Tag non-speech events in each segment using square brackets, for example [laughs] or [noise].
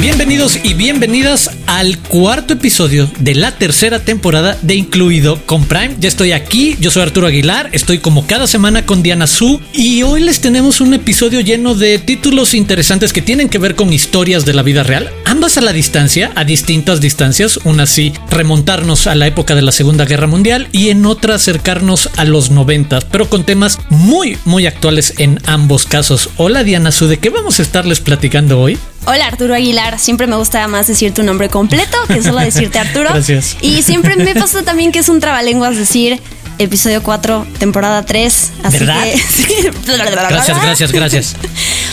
Bienvenidos y bienvenidas al cuarto episodio de la tercera temporada de Incluido con Prime. Ya estoy aquí, yo soy Arturo Aguilar, estoy como cada semana con Diana Su y hoy les tenemos un episodio lleno de títulos interesantes que tienen que ver con historias de la vida real, ambas a la distancia, a distintas distancias, una sí remontarnos a la época de la Segunda Guerra Mundial y en otra acercarnos a los 90, pero con temas muy muy actuales en ambos casos. Hola Diana Su, ¿de qué vamos a estarles platicando hoy? Hola Arturo Aguilar, siempre me gusta más decir tu nombre completo que solo [laughs] decirte Arturo. Gracias. Y siempre me pasa también que es un trabalenguas decir episodio 4, temporada 3. Así ¿Verdad? [laughs] Gracias, gracias, gracias.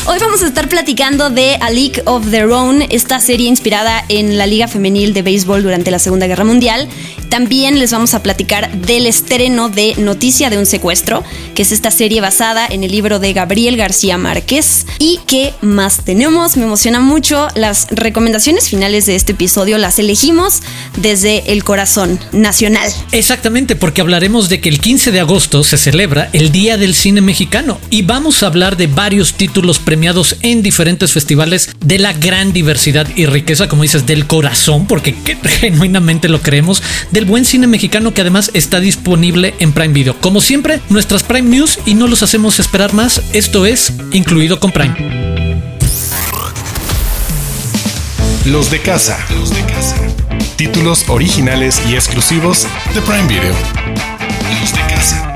Hoy vamos a estar platicando de A League of Their Own, esta serie inspirada en la Liga Femenil de Béisbol durante la Segunda Guerra Mundial. También les vamos a platicar del estreno de Noticia de un secuestro, que es esta serie basada en el libro de Gabriel García Márquez. ¿Y qué más tenemos? Me emociona mucho. Las recomendaciones finales de este episodio las elegimos desde el corazón nacional. Exactamente, porque hablaremos de que el 15 de agosto se celebra el Día del Cine Mexicano y vamos a hablar de varios títulos premiados en diferentes festivales de la gran diversidad y riqueza, como dices, del corazón, porque [laughs] genuinamente lo creemos, del buen cine mexicano que además está disponible en Prime Video. Como siempre, nuestras Prime News y no los hacemos esperar más. Esto es incluido con Prime. Los de casa. Los de casa. Títulos originales y exclusivos de Prime Video. Los de casa.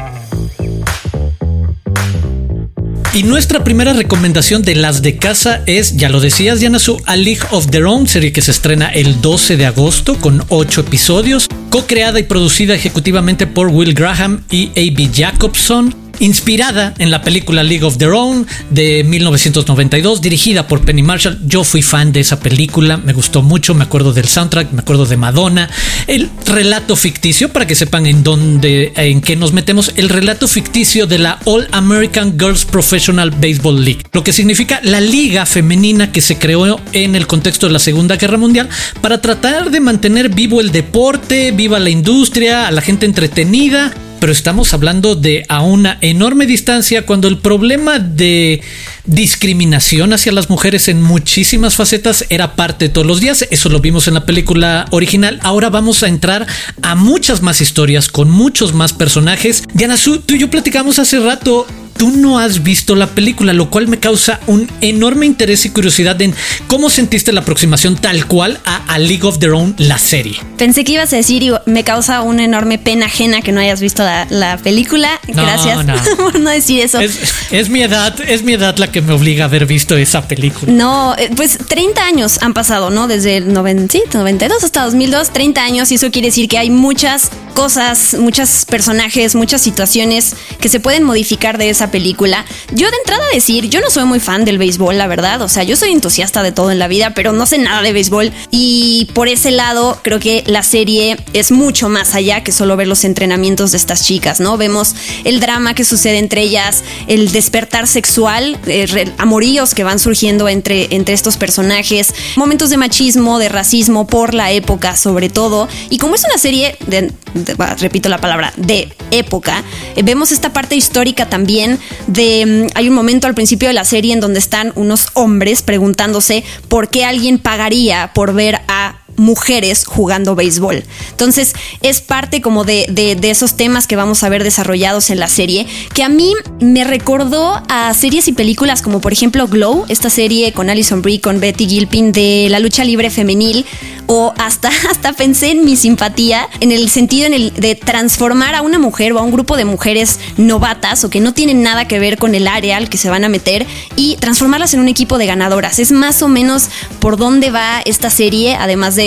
Y nuestra primera recomendación de las de casa es, ya lo decías, Diana, su A League of Their Own, serie que se estrena el 12 de agosto con 8 episodios, co-creada y producida ejecutivamente por Will Graham y A.B. Jacobson inspirada en la película League of Their Own de 1992, dirigida por Penny Marshall. Yo fui fan de esa película, me gustó mucho, me acuerdo del soundtrack, me acuerdo de Madonna. El relato ficticio, para que sepan en dónde, en qué nos metemos, el relato ficticio de la All American Girls Professional Baseball League, lo que significa la liga femenina que se creó en el contexto de la Segunda Guerra Mundial para tratar de mantener vivo el deporte, viva la industria, a la gente entretenida pero estamos hablando de a una enorme distancia cuando el problema de discriminación hacia las mujeres en muchísimas facetas era parte de todos los días. Eso lo vimos en la película original. Ahora vamos a entrar a muchas más historias con muchos más personajes. Diana Su, tú y yo platicamos hace rato tú no has visto la película, lo cual me causa un enorme interés y curiosidad en cómo sentiste la aproximación tal cual a, League of Their Own, la serie. Pensé que ibas a decir, y me causa una enorme pena ajena que no hayas visto la, película. Gracias [laughs] por no decir eso. Es, mi edad, es mi edad la que me obliga a haber visto esa película. No, eh, pues 30 años han pasado, ¿no? Desde el 92 hasta 2002, 30 años, y eso quiere decir que hay muchas cosas, muchos personajes, muchas situaciones que se pueden modificar de esa película. Yo de entrada decir, yo no soy muy fan del béisbol, la verdad. O sea, yo soy entusiasta de todo en la vida, pero no sé nada de béisbol. Y por ese lado, creo que la serie es mucho más allá que solo ver los entrenamientos de estas chicas, ¿no? Vemos el drama que sucede entre ellas, el despertar sexual, eh, amoríos que van surgiendo entre, entre estos personajes, momentos de machismo, de racismo por la época sobre todo. Y como es una serie, de, repito la palabra, de época, eh, vemos esta parte histórica también de mm, hay un momento al principio de la serie en donde están unos hombres preguntándose por qué alguien pagaría por ver a mujeres jugando béisbol. Entonces es parte como de, de, esos temas que vamos a ver desarrollados en la serie, que a mí me recordó a series y películas como por ejemplo Glow, esta serie con Alison Brie, con Betty Gilpin de la lucha libre femenil, o hasta, [laughs] hasta pensé en mi simpatía en el sentido en el de transformar a una mujer o a un grupo de mujeres novatas o que no tienen nada que ver con el área al que se van a meter y transformarlas en un equipo de ganadoras. Es más o menos por dónde va esta serie, además de,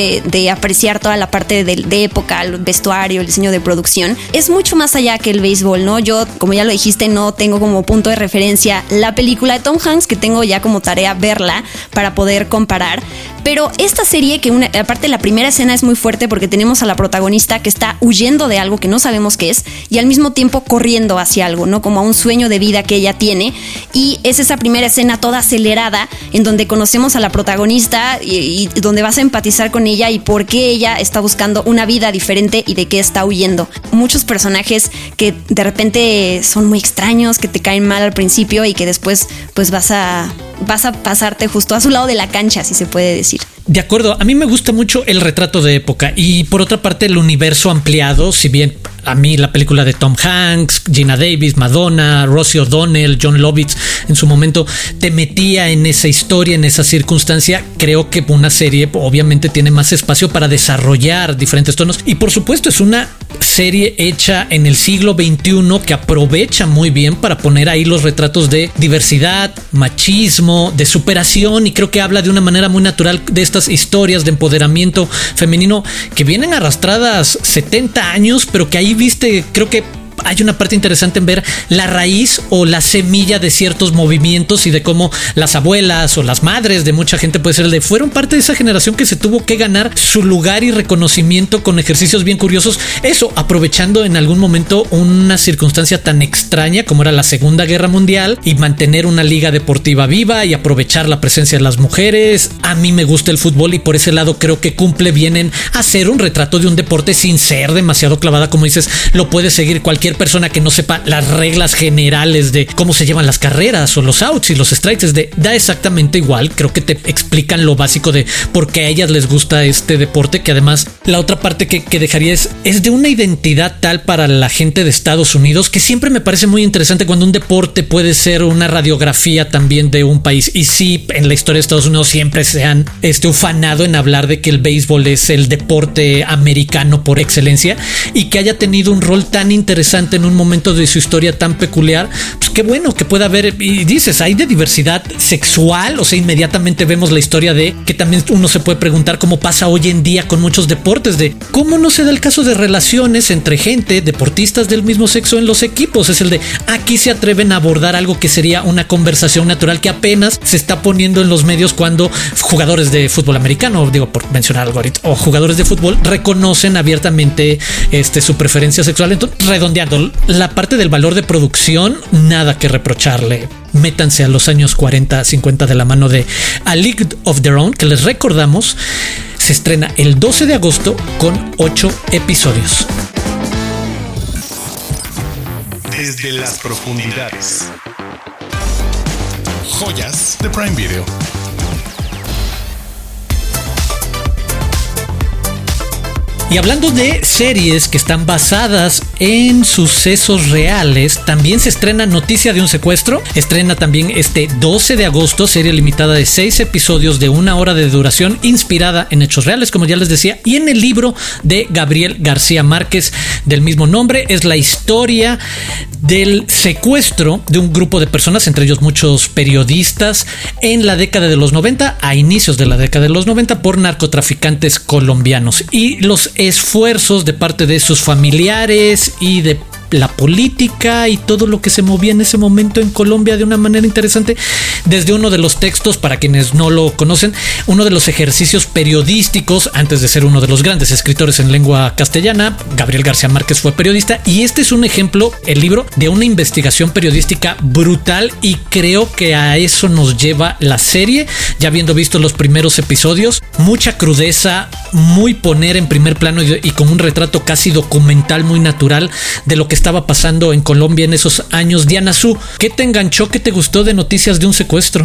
apreciar toda la parte de, de, época, el vestuario, el diseño de producción. Es mucho más allá que el béisbol, ¿no? Yo, como ya lo dijiste, no tengo como punto de referencia la película de Tom Hanks, que tengo ya como tarea verla para poder comparar Pero esta serie, que una, aparte la primera escena es muy fuerte porque tenemos a la protagonista que está huyendo de algo que no sabemos qué es y al mismo tiempo corriendo hacia algo, ¿no? Como a un sueño de vida que ella tiene. Y es esa primera escena toda acelerada en donde conocemos a la protagonista y, y donde vas a empatizar con ella y por qué ella está buscando una vida diferente y de qué está huyendo. Muchos personajes que de repente son muy extraños, que te caen mal al principio y que después pues vas a vas a pasarte justo a su lado de la cancha, si se puede decir. De acuerdo, a mí me gusta mucho el retrato de época y por otra parte el universo ampliado, si bien a mí la película de Tom Hanks, Gina Davis, Madonna, Rosie O'Donnell, John Lovitz en su momento te metía en esa historia, en esa circunstancia, creo que una serie obviamente tiene más espacio para desarrollar diferentes tonos. Y por supuesto es una serie hecha en el siglo XXI que aprovecha muy bien para poner ahí los retratos de diversidad, machismo, de superación y creo que habla de una manera muy natural de estas historias de empoderamiento femenino que vienen arrastradas 70 años, pero que ahí viste, creo que hay una parte interesante en ver la raíz o la semilla de ciertos movimientos y de cómo las abuelas o las madres de mucha gente puede ser de fueron parte de esa generación que se tuvo que ganar su lugar y reconocimiento con ejercicios bien curiosos. Eso aprovechando en algún momento una circunstancia tan extraña como era la Segunda Guerra Mundial y mantener una liga deportiva viva y aprovechar la presencia de las mujeres. A mí me gusta el fútbol y por ese lado creo que cumple bien en hacer un retrato de un deporte sin ser demasiado clavada como dices, lo puede seguir cualquier persona que no sepa las reglas generales de cómo se llevan las carreras o los outs y los strikes, de, da exactamente igual. Creo que te explican lo básico de por qué a ellas les gusta este deporte, que además la otra parte que, dejaría es, es de una identidad tal para la gente de Estados Unidos que siempre me parece muy interesante cuando un deporte puede ser una radiografía también de un país. Y sí, en la historia de Estados Unidos siempre se han este, ufanado en hablar de que el béisbol es el deporte americano por excelencia y que haya tenido un rol tan interesante en un momento de su historia tan peculiar, pues qué bueno que pueda haber, y dices, hay de diversidad sexual, o sea, inmediatamente vemos la historia de que también uno se puede preguntar cómo pasa hoy en día con muchos deportes, de cómo no se da el caso de relaciones entre gente, deportistas del mismo sexo en los equipos, es el de aquí se atreven a abordar algo que sería una conversación natural que apenas se está poniendo en los medios cuando jugadores de fútbol americano, digo por mencionar algo ahorita, o jugadores de fútbol reconocen abiertamente este, su preferencia sexual, entonces redondeando la parte del valor de producción, nada que reprocharle. Métanse a los años 40, 50 de la mano de A League of Their Own, que les recordamos, se estrena el 12 de agosto con 8 episodios. Desde las profundidades. Joyas de Prime Video. Y hablando de series que están basadas en sucesos reales, también se estrena Noticia de un secuestro. Estrena también este 12 de agosto, serie limitada de 6 episodios de una hora de duración, inspirada en hechos reales, como ya les decía, y en el libro de Gabriel García Márquez del mismo nombre. Es la historia del secuestro de un grupo de personas, entre ellos muchos periodistas, en la década de los 90, a inicios de la década de los 90, por narcotraficantes colombianos. Y los esfuerzos de parte de sus familiares y de la política y todo lo que se movía en ese momento en Colombia de una manera interesante. Desde uno de los textos, para quienes no lo conocen, uno de los ejercicios periodísticos, antes de ser uno de los grandes escritores en lengua castellana, Gabriel García Márquez fue periodista y este es un ejemplo, el libro, de una investigación periodística brutal y creo que a eso nos lleva la serie, ya habiendo visto los primeros episodios, mucha crudeza, muy poner en primer plano y, con un retrato casi documental muy natural de lo que estaba pasando en Colombia en esos años. Diana Su, ¿qué te enganchó? ¿Qué te gustó de noticias de un secuestro?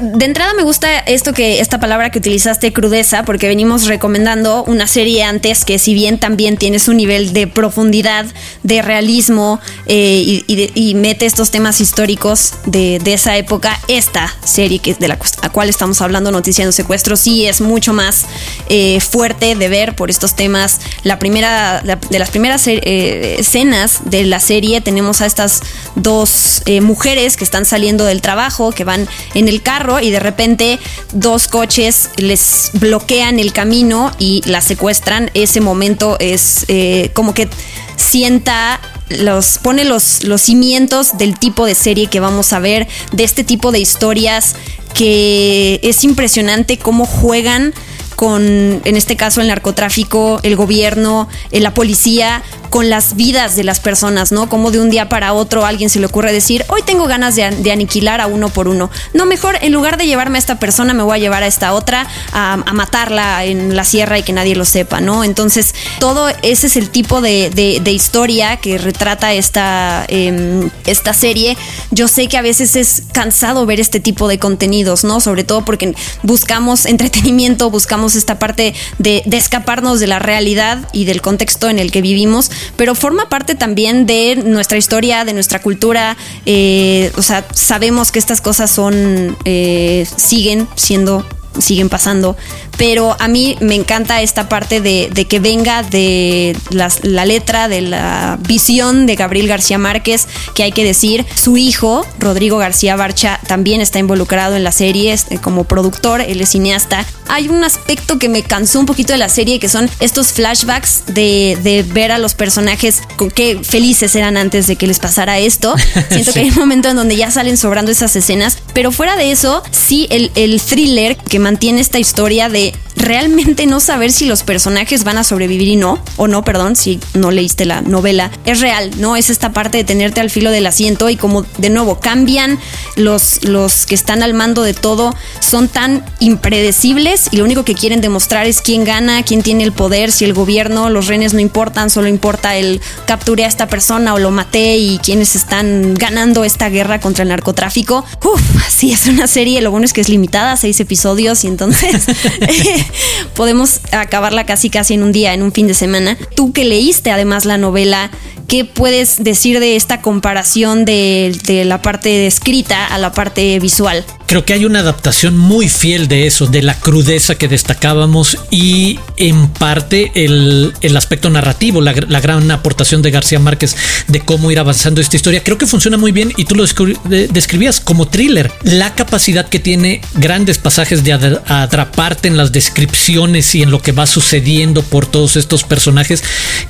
De entrada me gusta esto que esta palabra que utilizaste crudeza porque venimos recomendando una serie antes que si bien también tiene su nivel de profundidad de realismo eh, y, mete estos temas históricos de, esa época esta serie que de la, cual estamos hablando noticiando secuestro sí es mucho más eh, fuerte de ver por estos temas. La primera de las primeras eh, escenas de la serie tenemos a estas dos mujeres que están saliendo del trabajo que van en el carro y de repente dos coches les bloquean el camino y la secuestran. Ese momento es eh, como que sienta los pone los, los cimientos del tipo de serie que vamos a ver, de este tipo de historias que es impresionante cómo juegan con, en este caso, el narcotráfico, el gobierno, eh, la policía, con las vidas de las personas, ¿no? Como de un día para otro alguien se le ocurre decir, hoy tengo ganas de, aniquilar a uno por uno. No, mejor en lugar de llevarme a esta persona, me voy a llevar a esta otra a, matarla en la sierra y que nadie lo sepa, ¿no? Entonces, todo ese es el tipo de, historia que retrata esta, em, esta serie. Yo sé que a veces es cansado ver este tipo de contenidos, ¿no? Sobre todo porque buscamos entretenimiento, buscamos esta parte de, de escaparnos de la realidad y del contexto en el que vivimos pero forma parte también de nuestra historia, de nuestra cultura. Eh, o sea, sabemos que estas cosas son, eh, siguen siendo siguen pasando. Pero a mí me encanta esta parte de, que venga de la letra, de la visión de Gabriel García Márquez, que hay que decir, su hijo, Rodrigo García Barcha, también está involucrado en la serie este, como productor, él es cineasta. Hay un aspecto que me cansó un poquito de la serie, que son estos flashbacks de, ver a los personajes con qué felices eran antes de que les pasara esto. [laughs] Siento que hay un momento en donde ya salen sobrando esas escenas, pero fuera de eso, sí, el, el thriller que mantiene esta historia de realmente no saber si los personajes van a sobrevivir y no, o no, perdón, si no leíste la novela, es real, ¿no? Es esta parte de tenerte al filo del asiento y como de nuevo cambian los, los que están al mando de todo, son tan impredecibles y lo único que quieren demostrar es quién gana, quién tiene el poder, si el gobierno, los renes no importan, solo importa el capturé a esta persona o lo maté y quienes están ganando esta guerra contra el narcotráfico. Uf, sí, es una serie, lo bueno es que es limitada, seis episodios y entonces [laughs] [laughs] podemos acabarla casi casi en un día, en un fin de semana. Tú que leíste además la novela, ¿qué puedes decir de esta comparación de, de la parte escrita a la parte visual? Creo que hay una adaptación muy fiel de eso, de la crudeza que destacábamos y en parte el, aspecto narrativo, la, gran aportación de García Márquez de cómo ir avanzando esta historia. Creo que funciona muy bien y tú lo describías como thriller. La capacidad que tiene grandes pasajes de atraparte en las descripciones y en lo que va sucediendo por todos estos personajes,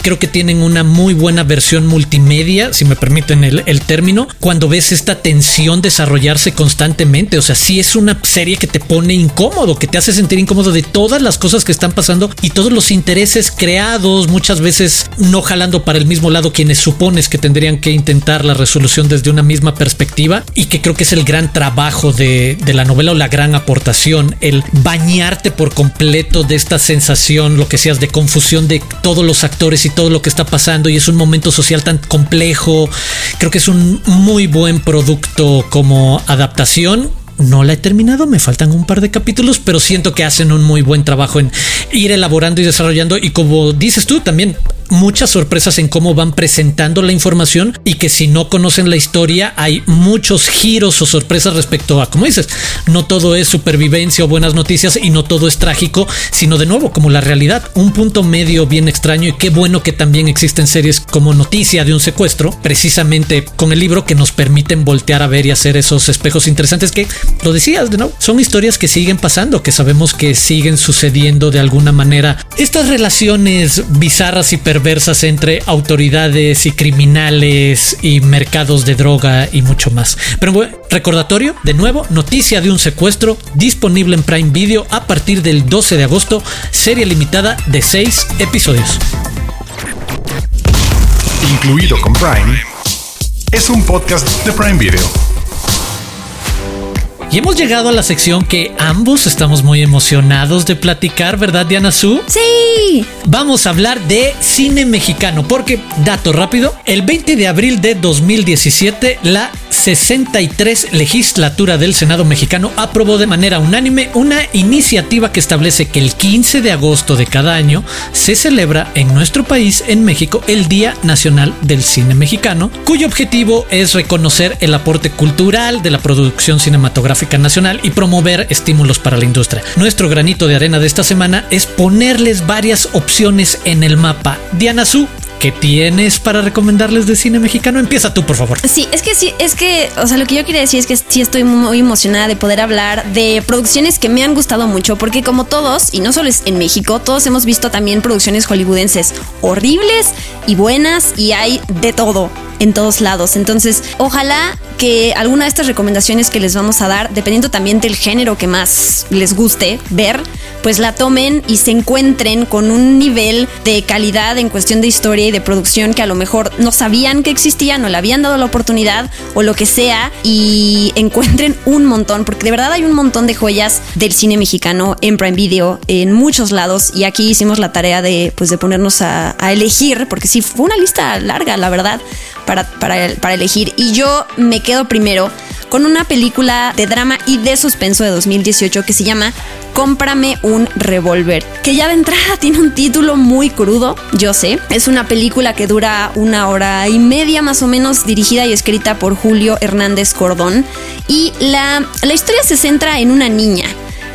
creo que tienen una muy buena versión multimedia, si me permiten el, el término, cuando ves esta tensión desarrollarse constantemente. Sí es una serie que te pone incómodo, que te hace sentir incómodo de todas las cosas que están pasando y todos los intereses creados, muchas veces no jalando para el mismo lado quienes supones que tendrían que intentar la resolución desde una misma perspectiva y que creo que es el gran trabajo de, la novela o la gran aportación, el bañarte por completo de esta sensación, lo que seas de confusión de todos los actores y todo lo que está pasando y es un momento social tan complejo, creo que es un muy buen producto como adaptación no la he terminado, me faltan un par de capítulos, pero siento que hacen un muy buen trabajo en ir elaborando y desarrollando. Y como dices tú, también muchas sorpresas en cómo van presentando la información y que si no conocen la historia hay muchos giros o sorpresas respecto a, como dices, no todo es supervivencia o buenas noticias y no todo es trágico, sino de nuevo como la realidad, un punto medio bien extraño y qué bueno que también existen series como Noticia de un secuestro, precisamente con el libro que nos permiten voltear a ver y hacer esos espejos interesantes que, lo decías, de nuevo, son historias que siguen pasando, que sabemos que siguen sucediendo de alguna manera. Estas relaciones bizarras y perversas entre autoridades y criminales y mercados de droga y mucho más. Pero recordatorio, de nuevo, noticia de un secuestro disponible en Prime Video a partir del 12 de agosto, serie limitada de 6 episodios. Incluido con Prime, es un podcast de Prime Video. Y hemos llegado a la sección que ambos estamos muy emocionados de platicar, ¿verdad, Diana Su? Sí. Vamos a hablar de cine mexicano, porque, dato rápido, el 20 de abril de 2017, la 63 legislatura del Senado mexicano aprobó de manera unánime una iniciativa que establece que el 15 de agosto de cada año se celebra en nuestro país, en México, el Día Nacional del Cine Mexicano, cuyo objetivo es reconocer el aporte cultural de la producción Nacional y promover estímulos para la industria. Nuestro granito de arena de esta semana es ponerles varias opciones en el mapa. Diana Su, ¿qué tienes para recomendarles de cine mexicano? Empieza tú, por favor. Sí, es que sí, es que, o sea, lo que yo quería decir es que sí estoy muy emocionada de poder hablar de producciones que me han gustado mucho, porque como todos, y no solo es en México, todos hemos visto también producciones hollywoodenses horribles y buenas, y hay de todo en todos lados. Entonces, ojalá que alguna de estas recomendaciones que les vamos a dar, dependiendo también del género que más les guste ver, pues la tomen y se encuentren con un nivel de calidad en cuestión de historia de producción que a lo mejor no sabían que existía, no le habían dado la oportunidad o lo que sea y [laughs] encuentren un montón, porque de verdad hay un montón de joyas del cine mexicano en Prime Video en muchos lados y aquí hicimos la tarea de pues de ponernos a, elegir, porque sí fue una lista larga, la verdad, para, para elegir. Y yo me quedo primero con una película de drama y de suspenso de 2018 que se llama Cómprame un revólver, que ya de entrada [laughs] tiene un título muy crudo, yo sé. Es una película que dura una hora y media más o menos, dirigida y escrita por Julio Hernández Cordón. Y la, la historia se centra en una niña.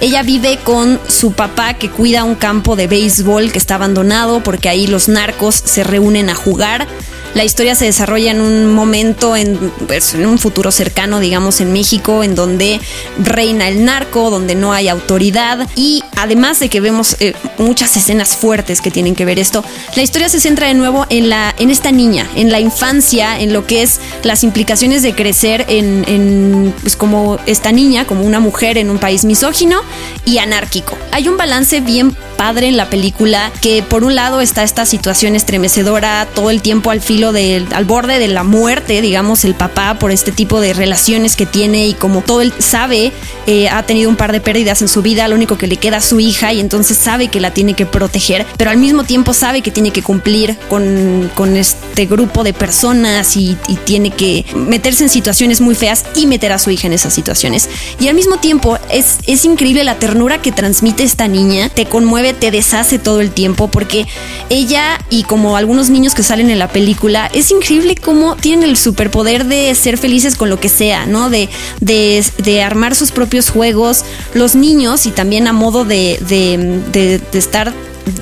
Ella vive con su papá que cuida un campo de béisbol que está abandonado porque ahí los narcos se reúnen a jugar. La historia se desarrolla en un momento, en, pues, en, un futuro cercano, digamos, en México, en donde reina el narco, donde no hay autoridad. Y además de que vemos eh, muchas escenas fuertes que tienen que ver esto, la historia se centra de nuevo en, la, en esta niña, en la infancia, en lo que es las implicaciones de crecer en, en pues, como esta niña, como una mujer en un país misógino y anárquico. Hay un balance bien padre en la película que por un lado está esta situación estremecedora todo el tiempo al filo del al borde de la muerte digamos el papá por este tipo de relaciones que tiene y como todo él sabe eh, ha tenido un par de pérdidas en su vida lo único que le queda a su hija y entonces sabe que la tiene que proteger pero al mismo tiempo sabe que tiene que cumplir con, con este grupo de personas y, y tiene que meterse en situaciones muy feas y meter a su hija en esas situaciones. Y al mismo tiempo es, es increíble la ternura que transmite esta niña te conmueve te deshace todo el tiempo porque ella y como algunos niños que salen en la película, es increíble cómo tienen el superpoder de ser felices con lo que sea, ¿no? De, de, de armar sus propios juegos. Los niños y también a modo de, de, de estar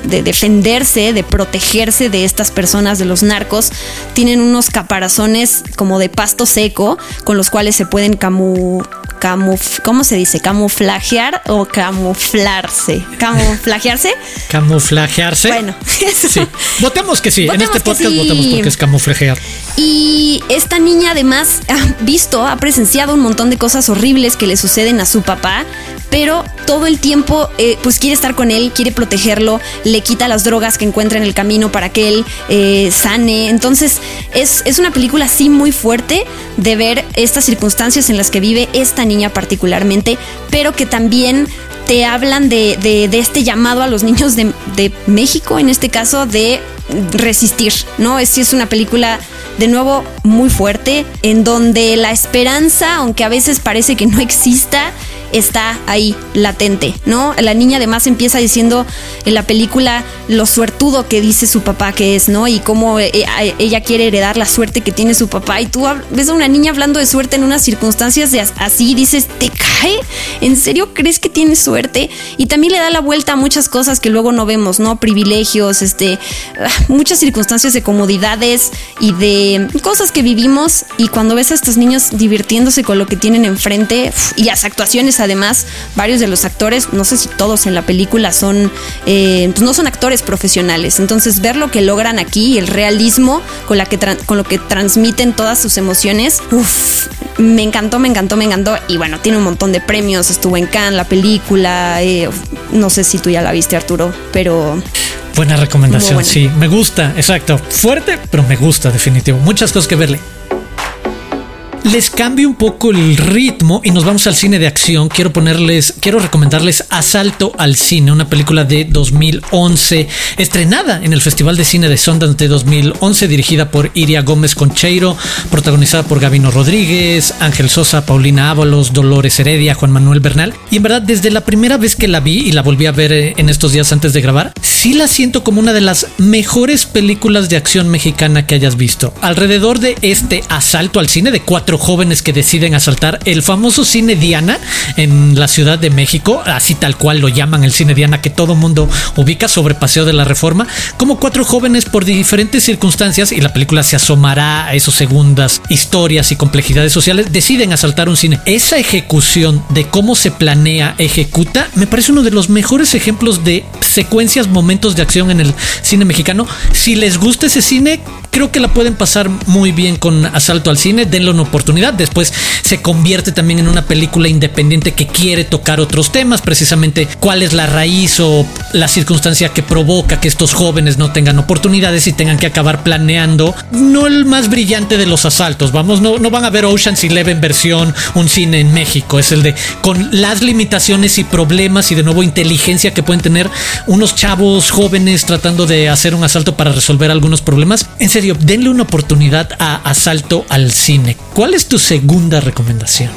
de defenderse, de protegerse de estas personas, de los narcos, tienen unos caparazones como de pasto seco con los cuales se pueden camu, camuf, ¿cómo se dice? Camuflajear o camuflarse. Camuflajearse. Camuflajearse. Bueno, [laughs] eso. Sí. Votemos que sí. Votemos en este podcast sí. votamos porque es camuflajear. Y esta niña además ha visto, ha presenciado un montón de cosas horribles que le suceden a su papá, pero todo el tiempo eh, pues quiere estar con él, quiere protegerlo, le quita las drogas que encuentra en el camino para que él eh, sane. Entonces es, es una película así muy fuerte de ver estas circunstancias en las que vive esta niña particularmente, pero que también te hablan de, de, de este llamado a los niños de, de, México, en este caso, de resistir, ¿no? Es, es una película de nuevo muy fuerte, en donde la esperanza, aunque a veces parece que no exista, está ahí latente, ¿no? La niña además empieza diciendo en la película lo suertudo que dice su papá que es, ¿no? Y cómo ella quiere heredar la suerte que tiene su papá. Y tú ves a una niña hablando de suerte en unas circunstancias de así, dices, ¿te cae? ¿En serio crees que tiene suerte? Y también le da la vuelta a muchas cosas que luego no vemos, ¿no? Privilegios, este, muchas circunstancias de comodidades y de cosas que vivimos. Y cuando ves a estos niños divirtiéndose con lo que tienen enfrente y las actuaciones además varios de los actores, no sé si todos en la película son, eh, pues no son actores profesionales. Entonces ver lo que logran aquí, el realismo con, la que con lo que transmiten todas sus emociones, uff, me encantó, me encantó, me encantó. Y bueno, tiene un montón de premios, estuvo en Cannes la película, eh, no sé si tú ya la viste Arturo, pero... Buena recomendación, buena. sí, me gusta, exacto. Fuerte, pero me gusta, definitivo. Muchas cosas que verle les cambio un poco el ritmo y nos vamos al cine de acción. Quiero ponerles, quiero recomendarles Asalto al Cine, una película de 2011, estrenada en el Festival de Cine de Sundance de 2011, dirigida por Iria Gómez Concheiro, protagonizada por Gabino Rodríguez, Ángel Sosa, Paulina Ábalos, Dolores Heredia, Juan Manuel Bernal. Y en verdad, desde la primera vez que la vi y la volví a ver en estos días antes de grabar, sí la siento como una de las mejores películas de acción mexicana que hayas visto. Alrededor de este asalto al cine de cuatro jóvenes que deciden asaltar el famoso cine Diana en la Ciudad de México, así tal cual lo llaman el cine Diana que todo mundo ubica sobre Paseo de la Reforma, como cuatro jóvenes por diferentes circunstancias y la película se asomará a esas segundas historias y complejidades sociales, deciden asaltar un cine. Esa ejecución de cómo se planea, ejecuta, me parece uno de los mejores ejemplos de secuencias, momentos de acción en el cine mexicano. Si les gusta ese cine, creo que la pueden pasar muy bien con Asalto al Cine, denle una oportunidad. Después se convierte también en una película independiente que quiere tocar otros temas, precisamente cuál es la raíz o la circunstancia que provoca que estos jóvenes no tengan oportunidades y tengan que acabar planeando no el más brillante de los asaltos. Vamos, no, no van a ver Ocean's Eleven versión un cine en México, es el de con las limitaciones y problemas y de nuevo inteligencia que pueden tener unos chavos jóvenes tratando de hacer un asalto para resolver algunos problemas. En serio, denle una oportunidad a Asalto al Cine. ¿Cuál es tu segunda recomendación?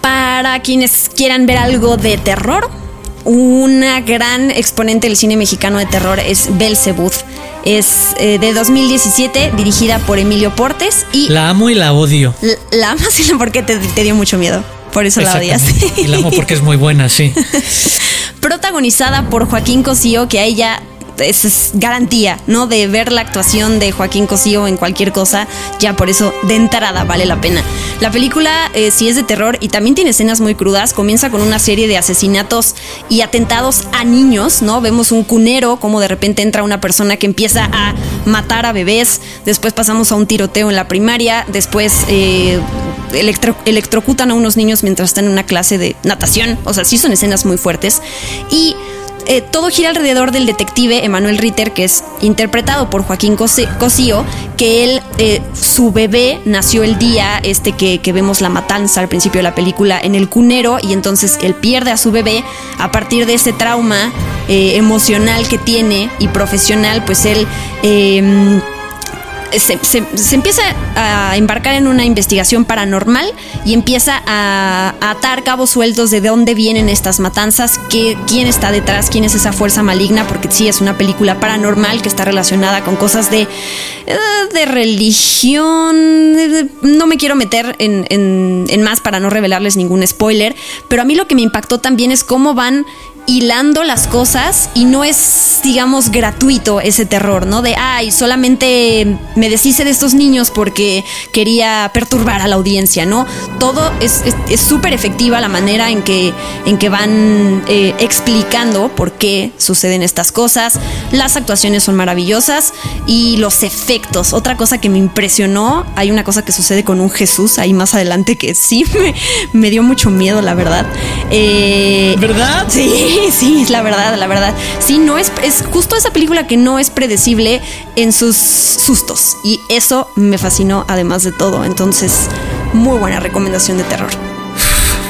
Para quienes quieran ver algo de terror, una gran exponente del cine mexicano de terror es Belzebuth. Es eh, de 2017, dirigida por Emilio Portes y... La amo y la odio. La, la amas [laughs] porque te, te, dio mucho miedo. Por eso la odias. Y la amo porque es muy buena, sí. [laughs] Protagonizada por Joaquín Cosío, que a ella es, es, garantía, ¿no? De ver la actuación de Joaquín Cosío en cualquier cosa, ya por eso de entrada vale la pena. La película eh, sí es de terror y también tiene escenas muy crudas. Comienza con una serie de asesinatos y atentados a niños, ¿no? Vemos un cunero, como de repente entra una persona que empieza a matar a bebés. Después pasamos a un tiroteo en la primaria. Después eh, electro, electrocutan a unos niños mientras están en una clase de natación. O sea, sí son escenas muy fuertes. Y eh, todo gira alrededor del detective Emanuel Ritter, que es interpretado por Joaquín Cosío, que él, eh, su bebé nació el día este que, que, vemos la matanza al principio de la película en el cunero y entonces él pierde a su bebé a partir de ese trauma eh, emocional que tiene y profesional, pues él se, empieza a embarcar en una investigación paranormal y empieza a, atar cabos sueltos de dónde vienen estas matanzas, qué, quién está detrás, quién es esa fuerza maligna, porque sí es una película paranormal que está relacionada con cosas de, de religión. No me quiero meter en, en más para no revelarles ningún spoiler, pero a mí lo que me impactó también es cómo van hilando las cosas y no es, digamos, gratuito ese terror, ¿no? De, ay, solamente me deshice de estos niños porque quería perturbar a la audiencia, ¿no? Todo es súper es, efectiva la manera en que, en que van eh, explicando por qué suceden estas cosas. Las actuaciones son maravillosas y los efectos. Otra cosa que me impresionó, hay una cosa que sucede con un Jesús ahí más adelante que sí [laughs] me, me dio mucho miedo, la verdad. Eh, ¿Verdad? Sí. [laughs] Sí, es la verdad, la verdad. Sí, no es, es justo esa película que no es predecible en sus sustos. Y eso me fascinó, además de todo. Entonces, muy buena recomendación de terror.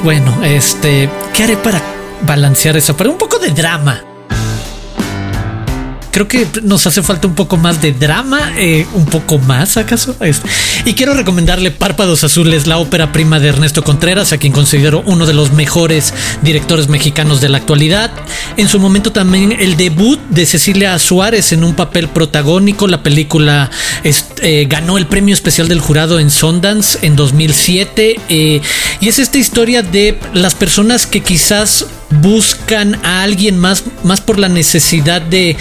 Bueno, este, ¿qué haré para balancear eso? Para un poco de drama creo que nos hace falta un poco más de drama, eh, un poco más acaso. Y quiero recomendarle Párpados Azules, la ópera prima de Ernesto Contreras, a quien considero uno de los mejores directores mexicanos de la actualidad. En su momento también el debut de Cecilia Suárez en un papel protagónico. La película eh, ganó el premio especial del jurado en Sundance en 2007. Eh, y es esta historia de las personas que quizás buscan a alguien más, más por la necesidad de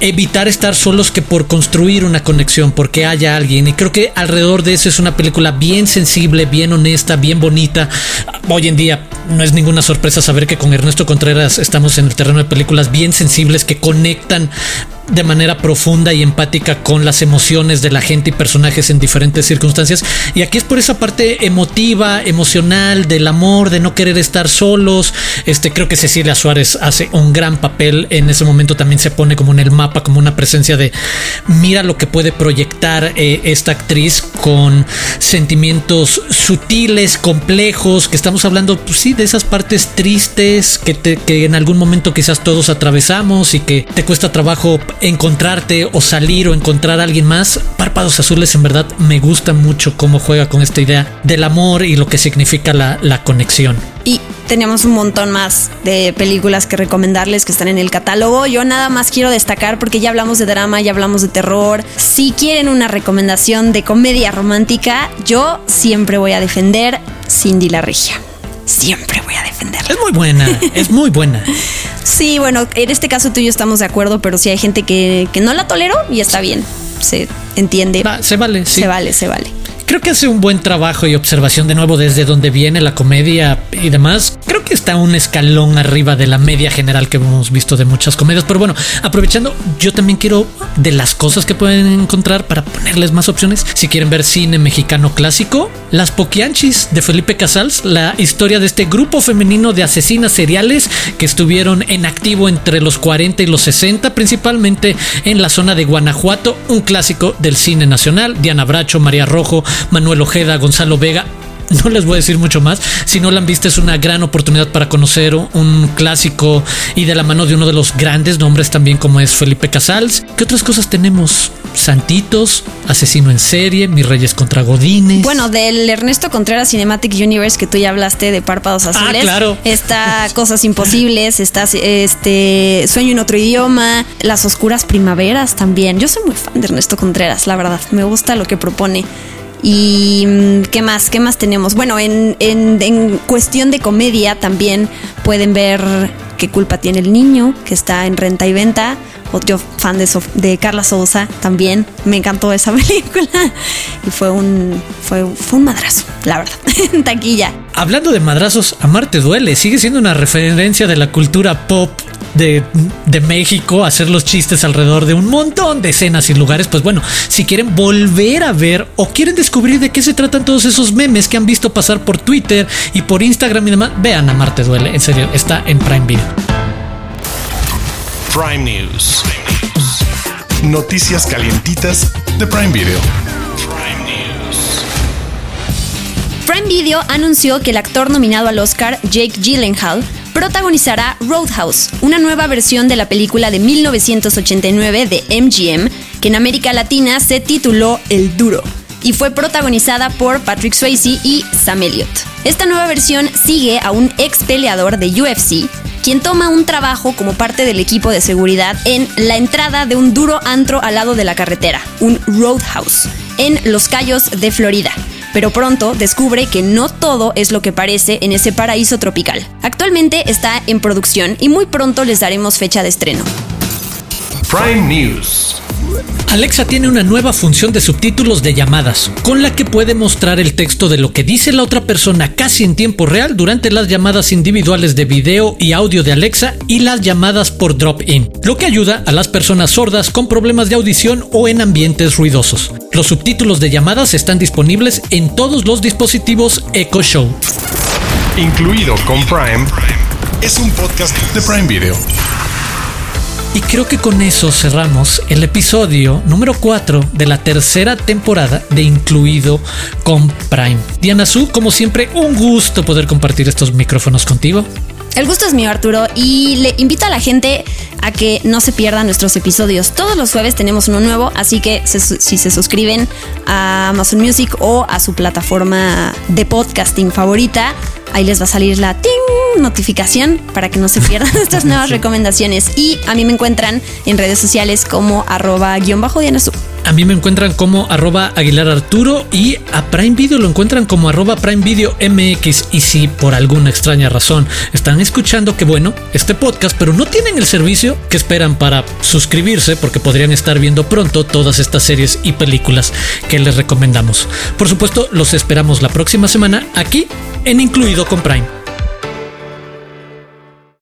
evitar estar solos que por construir una conexión, porque haya alguien. Y creo que alrededor de eso es una película bien sensible, bien honesta, bien bonita. Hoy en día no es ninguna sorpresa saber que con Ernesto Contreras estamos en el terreno de películas bien sensibles que conectan de manera profunda y empática con las emociones de la gente y personajes en diferentes circunstancias. Y aquí es por esa parte emotiva, emocional, del amor, de no querer estar solos. Este, creo que Cecilia Suárez hace un gran papel. En ese momento también se pone como en el mapa, como una presencia de mira lo que puede proyectar eh, esta actriz con sentimientos sutiles, complejos, que estamos hablando, pues sí, de esas partes tristes que, te, que en algún momento quizás todos atravesamos y que te cuesta trabajo encontrarte o salir o encontrar a alguien más, Párpados Azules en verdad me gusta mucho cómo juega con esta idea del amor y lo que significa la, la conexión. Y tenemos un montón más de películas que recomendarles que están en el catálogo. Yo nada más quiero destacar porque ya hablamos de drama, ya hablamos de terror. Si quieren una recomendación de comedia romántica, yo siempre voy a defender Cindy la Regia. Siempre voy a defender. Es muy buena, es muy buena. [laughs] Sí, bueno, en este caso tú y yo estamos de acuerdo, pero si hay gente que, que no la toleró y está bien. Se entiende. Va, se vale, sí. Se vale, se vale. Creo que hace un buen trabajo y observación de nuevo desde donde viene la comedia y demás. Creo que está un escalón arriba de la media general que hemos visto de muchas comedias. Pero bueno, aprovechando, yo también quiero de las cosas que pueden encontrar para ponerles más opciones. Si quieren ver cine mexicano clásico, Las Poquianchis de Felipe Casals, la historia de este grupo femenino de asesinas seriales que estuvieron en activo entre los 40 y los 60, principalmente en la zona de Guanajuato, un clásico del cine nacional. Diana Bracho, María Rojo, Manuel Ojeda, Gonzalo Vega. No les voy a decir mucho más. Si no la han visto, es una gran oportunidad para conocer un clásico y de la mano de uno de los grandes nombres también, como es Felipe Casals. ¿Qué otras cosas tenemos? Santitos, Asesino en Serie, Mis Reyes contra Godines. Bueno, del Ernesto Contreras Cinematic Universe que tú ya hablaste de Párpados Azules. Ah, claro. Está Cosas Imposibles, está este Sueño en otro idioma, Las Oscuras Primaveras también. Yo soy muy fan de Ernesto Contreras, la verdad. Me gusta lo que propone. Y mm, qué más, qué más tenemos. Bueno, en, en, en, cuestión de comedia también pueden ver qué culpa tiene el niño, que está en renta y venta. Otro fan de, Sof de Carla Sousa también. Me encantó esa [laughs] película. Y fue un, fue, fue un madrazo, la verdad, [laughs] en taquilla. Hablando de madrazos, Amarte duele. Sigue siendo una referencia de la cultura pop de, de, México, hacer los chistes alrededor de un montón de escenas y lugares, pues bueno, si quieren volver a ver o quieren descubrir de qué se tratan todos esos memes que han visto pasar por Twitter y por Instagram y demás, vean a Marte Duele, en serio, está en Prime Video. Prime News. Noticias calientitas de Prime Video. Prime Video anunció que el actor nominado al Oscar, Jake Gyllenhaal, protagonizará Roadhouse, una nueva versión de la película de 1989 de MGM, que en América Latina se tituló El Duro y fue protagonizada por Patrick Swayze y Sam Elliott. Esta nueva versión sigue a un ex peleador de UFC, quien toma un trabajo como parte del equipo de seguridad en la entrada de un duro antro al lado de la carretera, un Roadhouse, en Los Cayos de Florida pero pronto descubre que no todo es lo que parece en ese paraíso tropical. Actualmente está en producción y muy pronto les daremos fecha de estreno. Prime News. Alexa tiene una nueva función de subtítulos de llamadas, con la que puede mostrar el texto de lo que dice la otra persona casi en tiempo real durante las llamadas individuales de video y audio de Alexa y las llamadas por drop-in, lo que ayuda a las personas sordas con problemas de audición o en ambientes ruidosos. Los subtítulos de llamadas están disponibles en todos los dispositivos Echo Show. Incluido con Prime, es un podcast de Prime Video. Y creo que con eso cerramos el episodio número 4 de la tercera temporada de Incluido con Prime. Diana Su, como siempre, un gusto poder compartir estos micrófonos contigo. El gusto es mío, Arturo, y le invito a la gente a que no se pierdan nuestros episodios. Todos los jueves tenemos uno nuevo, así que si se suscriben a Amazon Music o a su plataforma de podcasting favorita, ahí les va a salir la ting notificación para que no se pierdan [laughs] estas nuevas recomendaciones. Y a mí me encuentran en redes sociales como arroba guion bajo Diana A mí me encuentran como arroba Aguilar Arturo y a Prime Video lo encuentran como arroba Prime Video MX. Y si por alguna extraña razón están escuchando que bueno, este podcast, pero no tienen el servicio que esperan para suscribirse porque podrían estar viendo pronto todas estas series y películas que les recomendamos. Por supuesto, los esperamos la próxima semana aquí en Incluido con Prime.